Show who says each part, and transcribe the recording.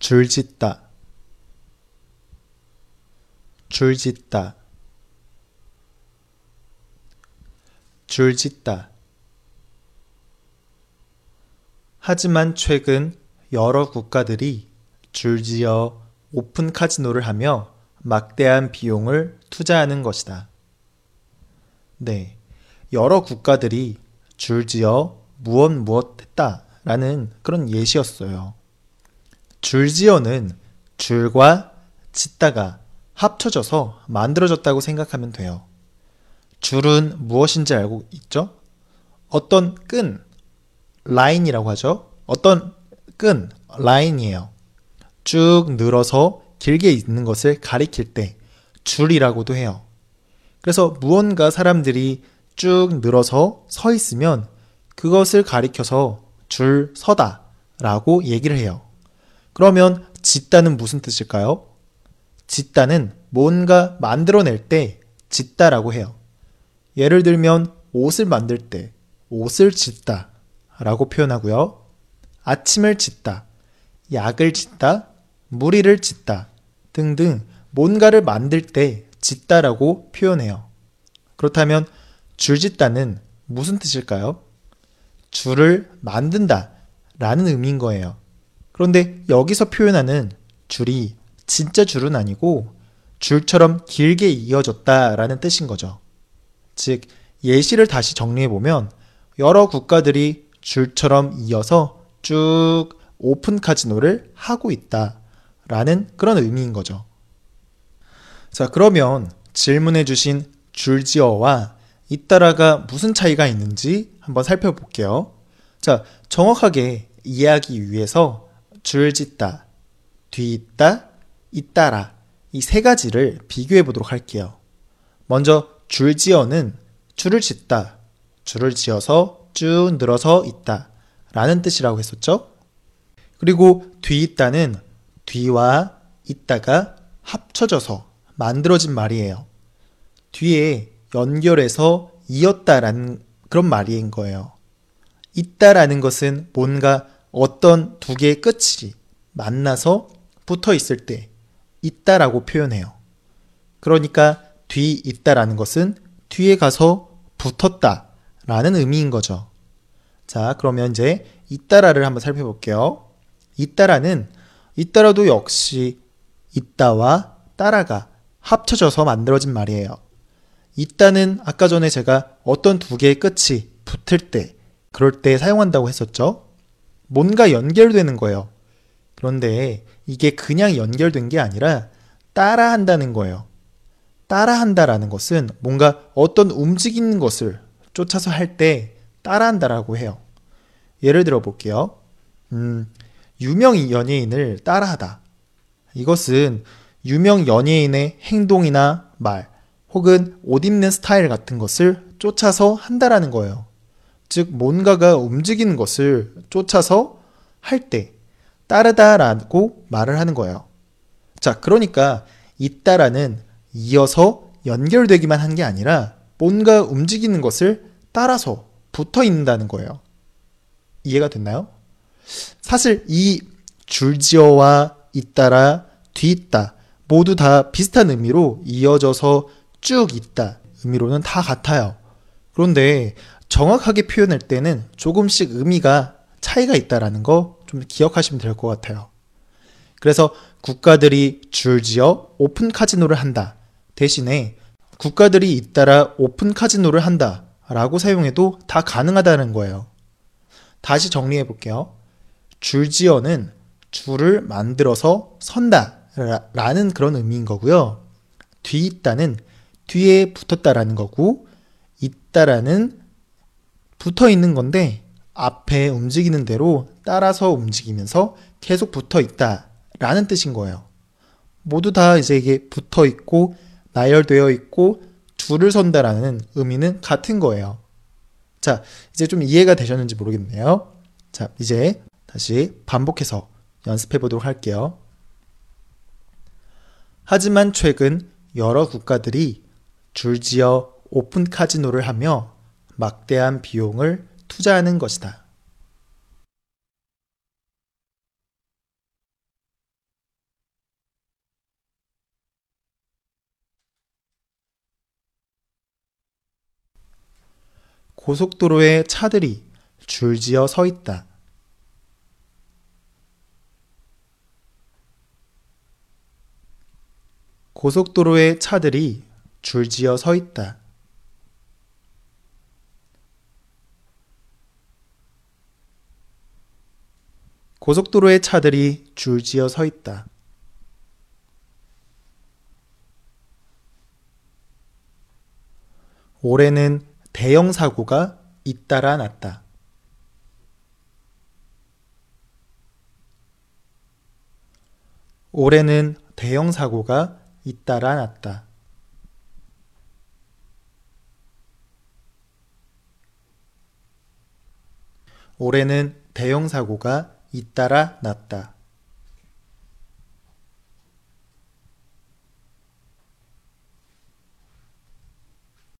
Speaker 1: 줄짓다 줄짓다 줄짓다 하지만 최근 여러 국가들이 줄지어 오픈 카지노를 하며 막대한 비용을 투자하는 것이다. 네. 여러 국가들이 줄지어 무엇 무엇 했다라는 그런 예시였어요. 줄지어는 줄과 짓다가 합쳐져서 만들어졌다고 생각하면 돼요. 줄은 무엇인지 알고 있죠? 어떤 끈, 라인이라고 하죠. 어떤 끈, 라인이에요. 쭉 늘어서 길게 있는 것을 가리킬 때 줄이라고도 해요. 그래서 무언가 사람들이 쭉 늘어서 서 있으면 그것을 가리켜서 줄 서다 라고 얘기를 해요. 그러면 짓다는 무슨 뜻일까요? 짓다는 뭔가 만들어낼 때 짓다라고 해요. 예를 들면 옷을 만들 때 옷을 짓다 라고 표현하고요. 아침을 짓다, 약을 짓다, 무리를 짓다 등등 뭔가를 만들 때 짓다라고 표현해요. 그렇다면 줄짓다는 무슨 뜻일까요? 줄을 만든다 라는 의미인 거예요. 그런데 여기서 표현하는 줄이 진짜 줄은 아니고 줄처럼 길게 이어졌다 라는 뜻인 거죠. 즉, 예시를 다시 정리해 보면 여러 국가들이 줄처럼 이어서 쭉 오픈 카지노를 하고 있다 라는 그런 의미인 거죠. 자, 그러면 질문해 주신 줄지어와 잇따라가 무슨 차이가 있는지 한번 살펴볼게요. 자, 정확하게 이해하기 위해서 줄짓다, 뒤있다, 잇따라 이 세 가지를 비교해 보도록 할게요. 먼저 줄지어는 줄을 짓다, 줄을 지어서 쭉 늘어서 있다 라는 뜻이라고 했었죠. 그리고 뒤있다는 뒤와 있다가 합쳐져서 만들어진 말이에요. 뒤에 연결해서 이었다라는 그런 말인 거예요. 있다라는 것은 뭔가 어떤 두 개의 끝이 만나서 붙어 있을 때 있다라고 표현해요. 그러니까 뒤 있다라는 것은 뒤에 가서 붙었다라는 의미인 거죠. 자, 그러면 이제 있다라를 한번 살펴볼게요. 있다라는 있다라도 역시 있다와 따라가 합쳐져서 만들어진 말이에요. 있다는 아까 전에 제가 어떤 두 개의 끝이 붙을 때, 그럴 때 사용한다고 했었죠? 뭔가 연결되는 거예요. 그런데 이게 그냥 연결된 게 아니라 따라 한다는 거예요. 따라 한다라는 것은 뭔가 어떤 움직이는 것을 쫓아서 할 때 따라 한다라고 해요. 예를 들어 볼게요. 음, 유명 연예인을 따라하다. 이것은 유명 연예인의 행동이나 말, 혹은 옷 입는 스타일 같은 것을 쫓아서 한다라는 거예요. 즉, 뭔가가 움직이는 것을 쫓아서 할 때 따르다라고 말을 하는 거예요. 자, 그러니까 있다라는 이어서 연결되기만 한 게 아니라 뭔가 움직이는 것을 따라서 붙어 있는다는 거예요. 이해가 됐나요? 사실 이 줄지어와 잇따라, 뒤있다 모두 다 비슷한 의미로 이어져서 쭉 있다 의미로는 다 같아요. 그런데 정확하게 표현할 때는 조금씩 의미가 차이가 있다라는 거 좀 기억하시면 될 것 같아요. 그래서 국가들이 줄지어 오픈 카지노를 한다. 대신에 국가들이 잇따라 오픈 카지노를 한다. 라고 사용해도 다 가능하다는 거예요. 다시 정리해 볼게요. 줄지어는 줄을 만들어서 선다 라는 그런 의미인 거고요. 뒤잇다는 뒤에 붙었다라는 거고 잇다라는 붙어 있는 건데 앞에 움직이는 대로 따라서 움직이면서 계속 붙어 있다 라는 뜻인 거예요. 모두 다 이제 이게 붙어 있고 나열되어 있고 줄을 선다라는 의미는 같은 거예요. 자, 이제 좀 이해가 되셨는지 모르겠네요. 자, 이제 다시 반복해서 연습해 보도록 할게요. 하지만 최근 여러 국가들이 줄지어 오픈 카지노를 하며 막대한 비용을 투자하는 것이다. 고속도로에 차들이 줄지어 서 있다. 고속도로에 차들이 줄지어 서 있다. 고속도로에 차들이 줄지어 서 있다. 올해는 대형 사고가 잇따라 났다. 올해는 대형 사고가 잇따라 났다. 올해는 대형 사고가 잇따라 났다.